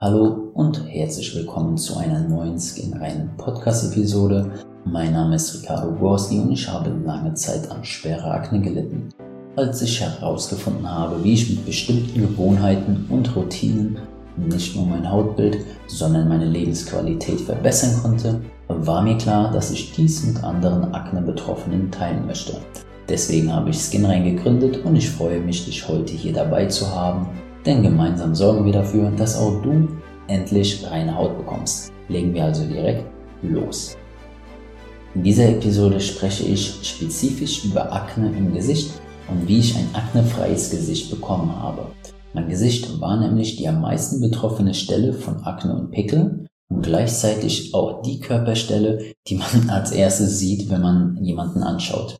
Hallo und herzlich willkommen zu einer neuen Skin-reinen Podcast-Episode. Mein Name ist Ricardo Gorski und ich habe lange Zeit an schwerer Akne gelitten. Als ich herausgefunden habe, wie ich mit bestimmten Gewohnheiten und Routinen nicht nur mein Hautbild, sondern meine Lebensqualität verbessern konnte, war mir klar, dass ich dies mit anderen Akne-Betroffenen teilen möchte. Deswegen habe ich Skinrein gegründet und ich freue mich, dich heute hier dabei zu haben, denn gemeinsam sorgen wir dafür, dass auch du endlich reine Haut bekommst. Legen wir also direkt los. In dieser Episode spreche ich spezifisch über Akne im Gesicht und wie ich ein aknefreies Gesicht bekommen habe. Mein Gesicht war nämlich die am meisten betroffene Stelle von Akne und Pickeln und gleichzeitig auch die Körperstelle, die man als erstes sieht, wenn man jemanden anschaut.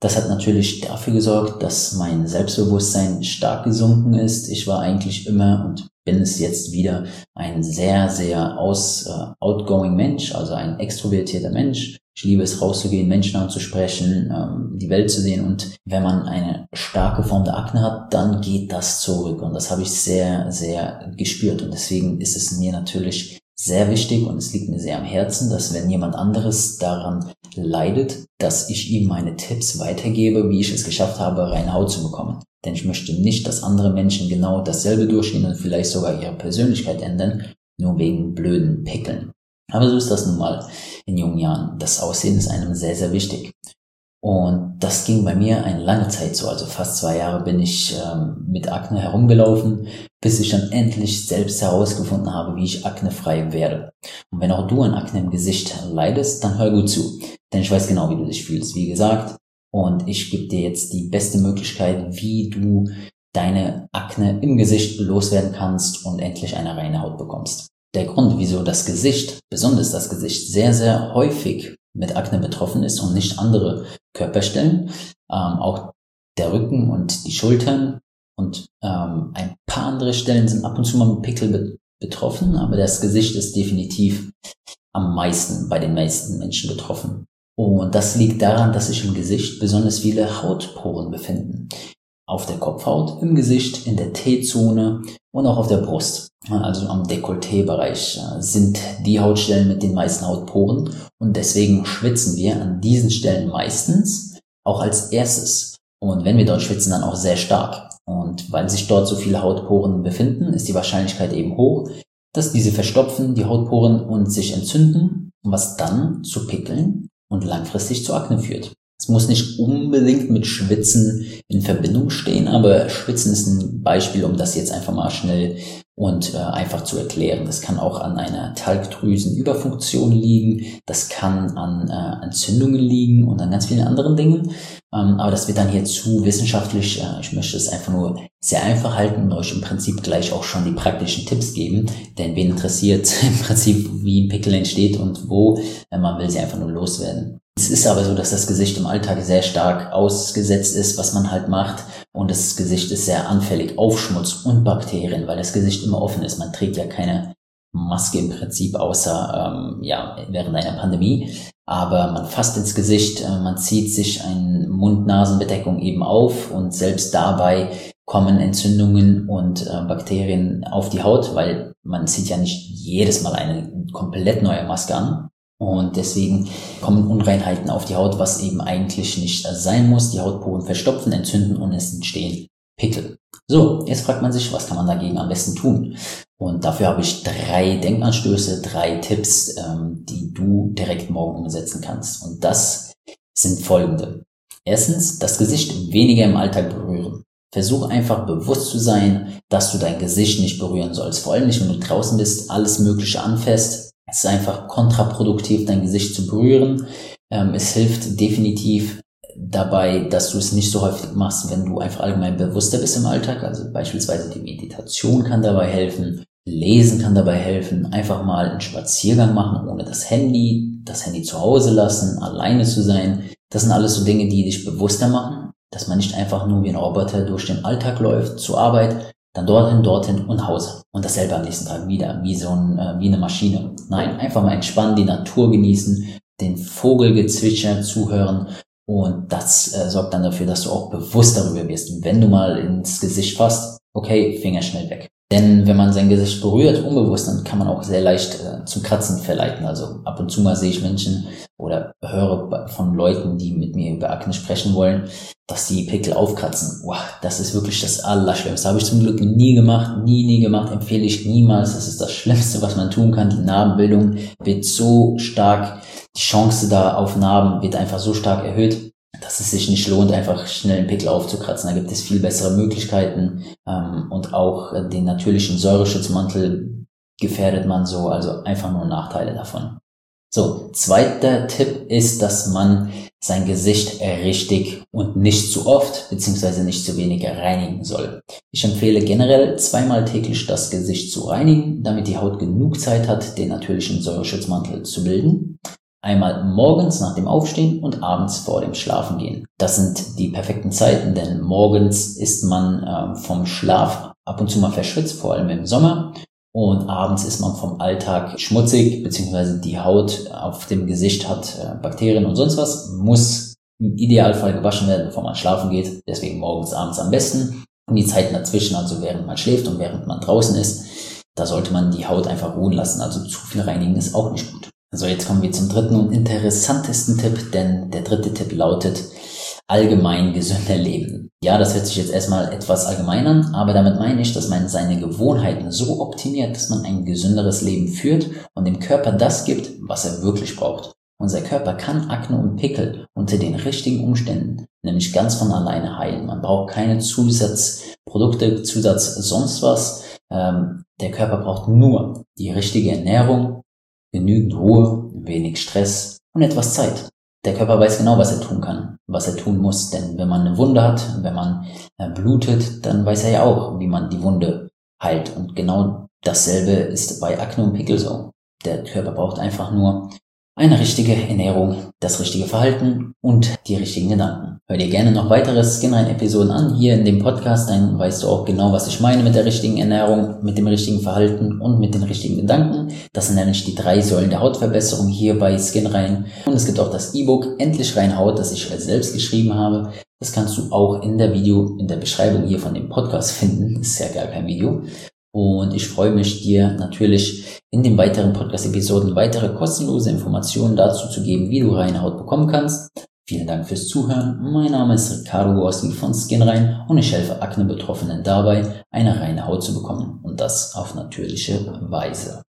Das hat natürlich dafür gesorgt, dass mein Selbstbewusstsein stark gesunken ist. Ich war eigentlich immer und bin es jetzt wieder ein sehr, sehr aus, äh, outgoing Mensch, also ein extrovertierter Mensch. Ich liebe es rauszugehen, Menschen anzusprechen, ähm, die Welt zu sehen. Und wenn man eine starke Form der Akne hat, dann geht das zurück. Und das habe ich sehr, sehr gespürt. Und deswegen ist es mir natürlich sehr wichtig und es liegt mir sehr am Herzen, dass wenn jemand anderes daran leidet, dass ich ihm meine Tipps weitergebe, wie ich es geschafft habe, reine Haut zu bekommen. Denn ich möchte nicht, dass andere Menschen genau dasselbe durchgehen und vielleicht sogar ihre Persönlichkeit ändern, nur wegen blöden Pickeln. Aber so ist das nun mal in jungen Jahren. Das Aussehen ist einem sehr, sehr wichtig. Und das ging bei mir eine lange Zeit so. Also fast zwei Jahre bin ich ähm, mit Akne herumgelaufen, bis ich dann endlich selbst herausgefunden habe, wie ich aknefrei werde. Und wenn auch du an Akne im Gesicht leidest, dann hör gut zu. Denn ich weiß genau, wie du dich fühlst, wie gesagt. Und ich gebe dir jetzt die beste Möglichkeit, wie du deine Akne im Gesicht loswerden kannst und endlich eine reine Haut bekommst. Der Grund, wieso das Gesicht, besonders das Gesicht, sehr, sehr häufig mit Akne betroffen ist und nicht andere Körperstellen. Ähm, auch der Rücken und die Schultern und ähm, ein paar andere Stellen sind ab und zu mal mit Pickel be betroffen, aber das Gesicht ist definitiv am meisten bei den meisten Menschen betroffen. Und das liegt daran, dass sich im Gesicht besonders viele Hautporen befinden. Auf der Kopfhaut, im Gesicht, in der T-Zone und auch auf der Brust. Also am Dekolleté-Bereich äh, sind die Hautstellen mit den meisten Hautporen und deswegen schwitzen wir an diesen Stellen meistens auch als erstes. Und wenn wir dort schwitzen, dann auch sehr stark. Und weil sich dort so viele Hautporen befinden, ist die Wahrscheinlichkeit eben hoch, dass diese verstopfen, die Hautporen und sich entzünden, was dann zu Pickeln und langfristig zu Akne führt. Es muss nicht unbedingt mit Schwitzen in Verbindung stehen, aber Schwitzen ist ein Beispiel, um das jetzt einfach mal schnell und äh, einfach zu erklären. Das kann auch an einer Talgdrüsenüberfunktion liegen, das kann an äh, Entzündungen liegen und an ganz vielen anderen Dingen. Ähm, aber das wird dann hier zu wissenschaftlich. Äh, ich möchte es einfach nur sehr einfach halten und euch im Prinzip gleich auch schon die praktischen Tipps geben. Denn wen interessiert im Prinzip, wie ein Pickel entsteht und wo, äh, man will sie einfach nur loswerden. Es ist aber so, dass das Gesicht im Alltag sehr stark ausgesetzt ist, was man halt macht. Und das Gesicht ist sehr anfällig auf Schmutz und Bakterien, weil das Gesicht immer offen ist. Man trägt ja keine Maske im Prinzip außer ähm, ja während einer Pandemie. Aber man fasst ins Gesicht, äh, man zieht sich eine Mund-Nasen-Bedeckung eben auf und selbst dabei kommen Entzündungen und äh, Bakterien auf die Haut, weil man zieht ja nicht jedes Mal eine komplett neue Maske an. Und deswegen kommen Unreinheiten auf die Haut, was eben eigentlich nicht sein muss. Die Hautporen verstopfen, entzünden und es entstehen Pickel. So, jetzt fragt man sich, was kann man dagegen am besten tun? Und dafür habe ich drei Denkanstöße, drei Tipps, ähm, die du direkt morgen umsetzen kannst. Und das sind folgende. Erstens, das Gesicht weniger im Alltag berühren. Versuch einfach bewusst zu sein, dass du dein Gesicht nicht berühren sollst. Vor allem nicht, wenn du draußen bist, alles Mögliche anfasst. Es ist einfach kontraproduktiv, dein Gesicht zu berühren. Ähm, es hilft definitiv dabei, dass du es nicht so häufig machst, wenn du einfach allgemein bewusster bist im Alltag. Also beispielsweise die Meditation kann dabei helfen, Lesen kann dabei helfen, einfach mal einen Spaziergang machen ohne das Handy, das Handy zu Hause lassen, alleine zu sein. Das sind alles so Dinge, die dich bewusster machen, dass man nicht einfach nur wie ein Roboter durch den Alltag läuft, zur Arbeit, dann dorthin, dorthin und Hause. Und dasselbe am nächsten Tag wieder, wie so ein, äh, wie eine Maschine. Nein, einfach mal entspannen, die Natur genießen, den Vogelgezwitscher zuhören und das äh, sorgt dann dafür, dass du auch bewusst darüber wirst. Wenn du mal ins Gesicht fasst, okay, Finger schnell weg. Denn wenn man sein Gesicht berührt, unbewusst, dann kann man auch sehr leicht äh, zum Kratzen verleiten. Also ab und zu mal sehe ich Menschen oder höre von Leuten, die mit mir über Akne sprechen wollen, dass die Pickel aufkratzen. Wow, das ist wirklich das Allerschlimmste. Habe ich zum Glück nie gemacht, nie, nie gemacht, empfehle ich niemals. Das ist das Schlimmste, was man tun kann. Die Narbenbildung wird so stark, die Chance da auf Narben wird einfach so stark erhöht dass es sich nicht lohnt, einfach schnell einen Pickel aufzukratzen. Da gibt es viel bessere Möglichkeiten ähm, und auch den natürlichen Säureschutzmantel gefährdet man so, also einfach nur Nachteile davon. So, zweiter Tipp ist, dass man sein Gesicht richtig und nicht zu oft beziehungsweise nicht zu wenig reinigen soll. Ich empfehle generell zweimal täglich das Gesicht zu reinigen, damit die Haut genug Zeit hat, den natürlichen Säureschutzmantel zu bilden. Einmal morgens nach dem Aufstehen und abends vor dem Schlafengehen. Das sind die perfekten Zeiten, denn morgens ist man äh, vom Schlaf ab und zu mal verschwitzt, vor allem im Sommer. Und abends ist man vom Alltag schmutzig, beziehungsweise die Haut auf dem Gesicht hat äh, Bakterien und sonst was, muss im Idealfall gewaschen werden, bevor man schlafen geht. Deswegen morgens, abends am besten. Und die Zeiten dazwischen, also während man schläft und während man draußen ist, da sollte man die Haut einfach ruhen lassen. Also zu viel reinigen ist auch nicht gut. So, jetzt kommen wir zum dritten und interessantesten Tipp, denn der dritte Tipp lautet allgemein gesünder leben. Ja, das hört sich jetzt erstmal etwas allgemein an, aber damit meine ich, dass man seine Gewohnheiten so optimiert, dass man ein gesünderes Leben führt und dem Körper das gibt, was er wirklich braucht. Unser Körper kann Akne und Pickel unter den richtigen Umständen nämlich ganz von alleine heilen. Man braucht keine Zusatzprodukte, Zusatz sonst was. Ähm, der Körper braucht nur die richtige Ernährung, genügend Ruhe, wenig Stress und etwas Zeit. Der Körper weiß genau, was er tun kann, was er tun muss. Denn wenn man eine Wunde hat, wenn man äh, blutet, dann weiß er ja auch, wie man die Wunde heilt. Und genau dasselbe ist bei Akne und Pickel so. Der Körper braucht einfach nur eine richtige Ernährung, das richtige Verhalten und die richtigen Gedanken. Hör dir gerne noch weitere Skinline-Episoden an hier in dem Podcast, dann weißt du auch genau, was ich meine mit der richtigen Ernährung, mit dem richtigen Verhalten und mit den richtigen Gedanken. Das sind nämlich die drei Säulen der Hautverbesserung hier bei Skinrein. Und es gibt auch das E-Book Endlich rein Haut, das ich selbst geschrieben habe. Das kannst du auch in der Video, in der Beschreibung hier von dem Podcast finden. Ist ja gar kein Video. Und ich freue mich, dir natürlich in den weiteren Podcast-Episoden weitere kostenlose Informationen dazu zu geben, wie du reine Haut bekommen kannst. Vielen Dank fürs Zuhören. Mein Name ist Ricardo Gorski von Skinrein und ich helfe Akne-Betroffenen dabei, eine reine Haut zu bekommen und das auf natürliche Weise.